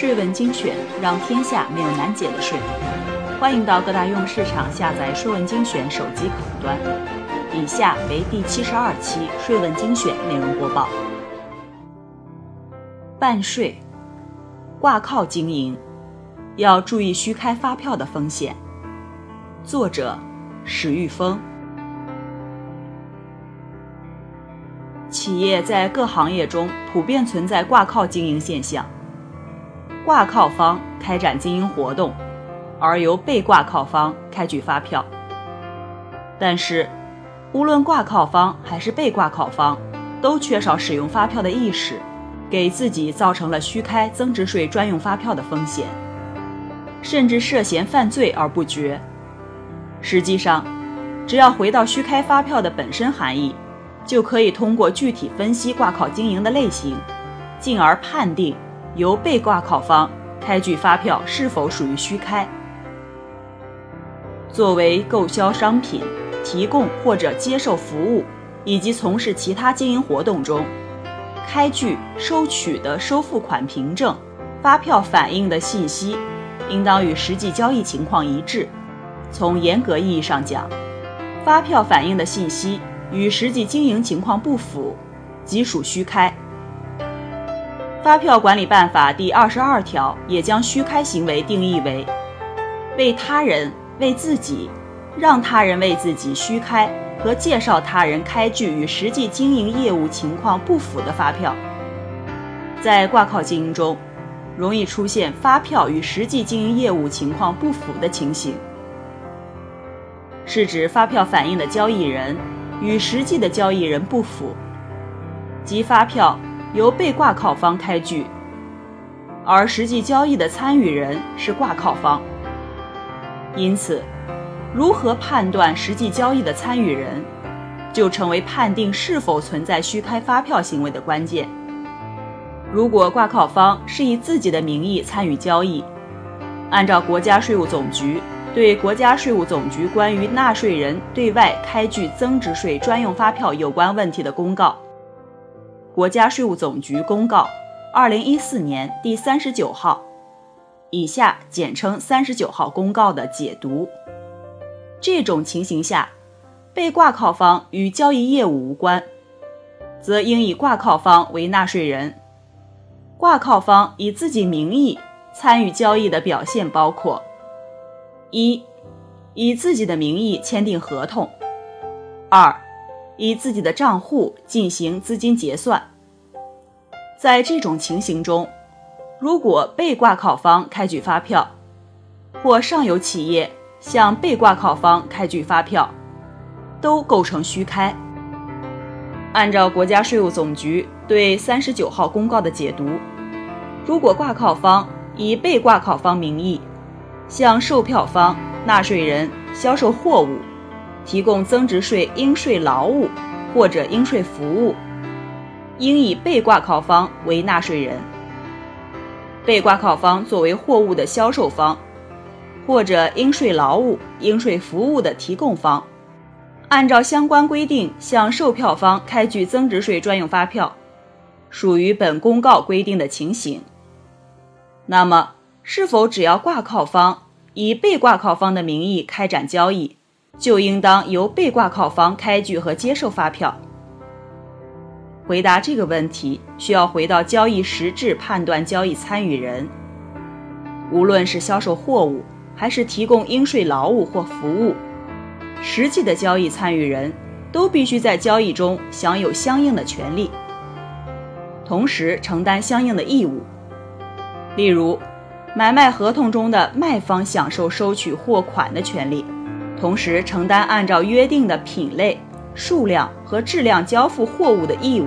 税问精选，让天下没有难解的税。欢迎到各大应用市场下载“税问精选”手机客户端。以下为第七十二期税问精选内容播报。办税、挂靠经营，要注意虚开发票的风险。作者：史玉峰。企业在各行业中普遍存在挂靠经营现象。挂靠方开展经营活动，而由被挂靠方开具发票。但是，无论挂靠方还是被挂靠方，都缺少使用发票的意识，给自己造成了虚开增值税专用发票的风险，甚至涉嫌犯罪而不觉。实际上，只要回到虚开发票的本身含义，就可以通过具体分析挂靠经营的类型，进而判定。由被挂靠方开具发票是否属于虚开？作为购销商品、提供或者接受服务以及从事其他经营活动中，开具、收取的收付款凭证、发票反映的信息，应当与实际交易情况一致。从严格意义上讲，发票反映的信息与实际经营情况不符，即属虚开。发票管理办法第二十二条也将虚开行为定义为：为他人、为自己、让他人为自己虚开和介绍他人开具与实际经营业务情况不符的发票。在挂靠经营中，容易出现发票与实际经营业务情况不符的情形，是指发票反映的交易人与实际的交易人不符，即发票。由被挂靠方开具，而实际交易的参与人是挂靠方。因此，如何判断实际交易的参与人，就成为判定是否存在虚开发票行为的关键。如果挂靠方是以自己的名义参与交易，按照国家税务总局对国家税务总局关于纳税人对外开具增值税专用发票有关问题的公告。国家税务总局公告，二零一四年第三十九号，以下简称三十九号公告的解读。这种情形下，被挂靠方与交易业务无关，则应以挂靠方为纳税人。挂靠方以自己名义参与交易的表现包括：一、以自己的名义签订合同；二、以自己的账户进行资金结算。在这种情形中，如果被挂靠方开具发票，或上游企业向被挂靠方开具发票，都构成虚开。按照国家税务总局对三十九号公告的解读，如果挂靠方以被挂靠方名义向售票方、纳税人销售货物。提供增值税应税劳务或者应税服务，应以被挂靠方为纳税人。被挂靠方作为货物的销售方，或者应税劳务、应税服务的提供方，按照相关规定向售票方开具增值税专用发票，属于本公告规定的情形。那么，是否只要挂靠方以被挂靠方的名义开展交易？就应当由被挂靠方开具和接受发票。回答这个问题，需要回到交易实质判断交易参与人。无论是销售货物，还是提供应税劳务或服务，实际的交易参与人都必须在交易中享有相应的权利，同时承担相应的义务。例如，买卖合同中的卖方享受收取货款的权利。同时承担按照约定的品类、数量和质量交付货物的义务。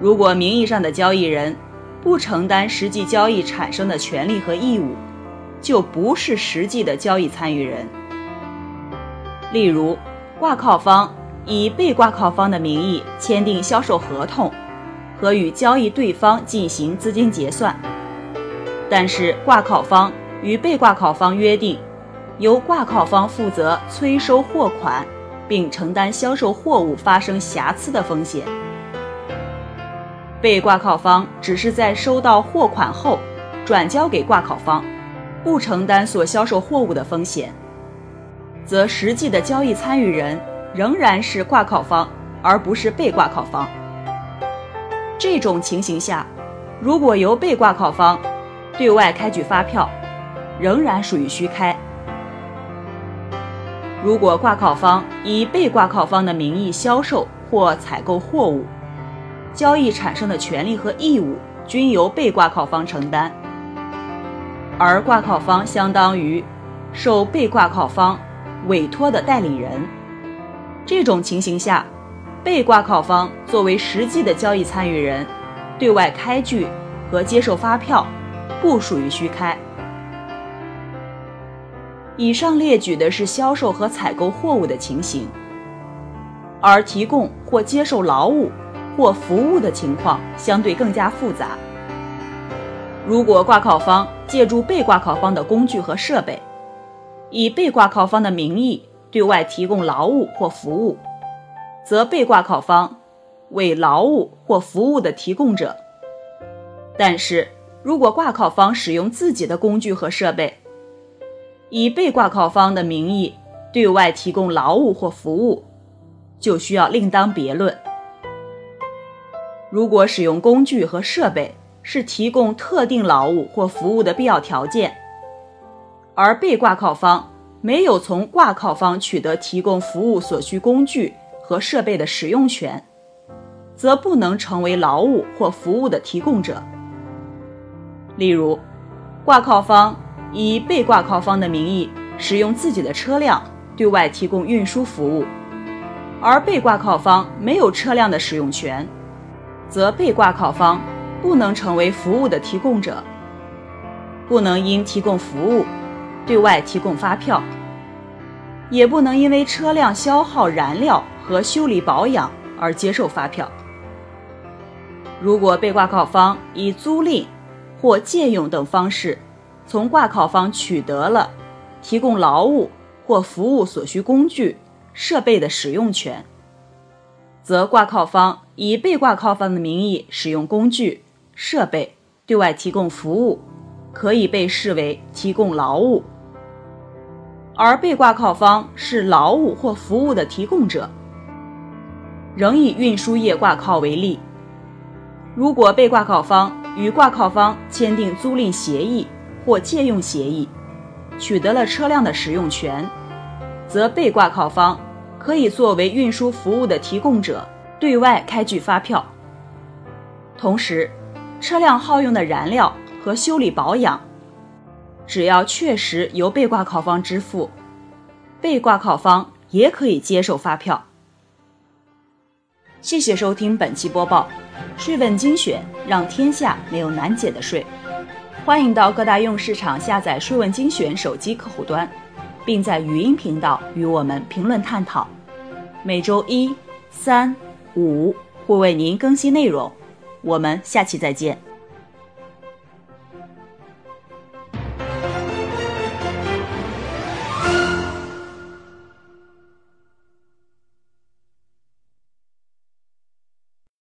如果名义上的交易人不承担实际交易产生的权利和义务，就不是实际的交易参与人。例如，挂靠方以被挂靠方的名义签订销售合同，和与交易对方进行资金结算，但是挂靠方与被挂靠方约定。由挂靠方负责催收货款，并承担销售货物发生瑕疵的风险。被挂靠方只是在收到货款后转交给挂靠方，不承担所销售货物的风险，则实际的交易参与人仍然是挂靠方，而不是被挂靠方。这种情形下，如果由被挂靠方对外开具发票，仍然属于虚开。如果挂靠方以被挂靠方的名义销售或采购货物，交易产生的权利和义务均由被挂靠方承担，而挂靠方相当于受被挂靠方委托的代理人。这种情形下，被挂靠方作为实际的交易参与人，对外开具和接受发票，不属于虚开。以上列举的是销售和采购货物的情形，而提供或接受劳务或服务的情况相对更加复杂。如果挂靠方借助被挂靠方的工具和设备，以被挂靠方的名义对外提供劳务或服务，则被挂靠方为劳务或服务的提供者。但是如果挂靠方使用自己的工具和设备，以被挂靠方的名义对外提供劳务或服务，就需要另当别论。如果使用工具和设备是提供特定劳务或服务的必要条件，而被挂靠方没有从挂靠方取得提供服务所需工具和设备的使用权，则不能成为劳务或服务的提供者。例如，挂靠方。以被挂靠方的名义使用自己的车辆对外提供运输服务，而被挂靠方没有车辆的使用权，则被挂靠方不能成为服务的提供者，不能因提供服务对外提供发票，也不能因为车辆消耗燃料和修理保养而接受发票。如果被挂靠方以租赁或借用等方式，从挂靠方取得了提供劳务或服务所需工具、设备的使用权，则挂靠方以被挂靠方的名义使用工具、设备对外提供服务，可以被视为提供劳务；而被挂靠方是劳务或服务的提供者。仍以运输业挂靠为例，如果被挂靠方与挂靠方签订租赁协议，或借用协议，取得了车辆的使用权，则被挂靠方可以作为运输服务的提供者对外开具发票。同时，车辆耗用的燃料和修理保养，只要确实由被挂靠方支付，被挂靠方也可以接受发票。谢谢收听本期播报，税问精选，让天下没有难解的税。欢迎到各大应用市场下载“税问精选”手机客户端，并在语音频道与我们评论探讨。每周一、三、五会为您更新内容，我们下期再见。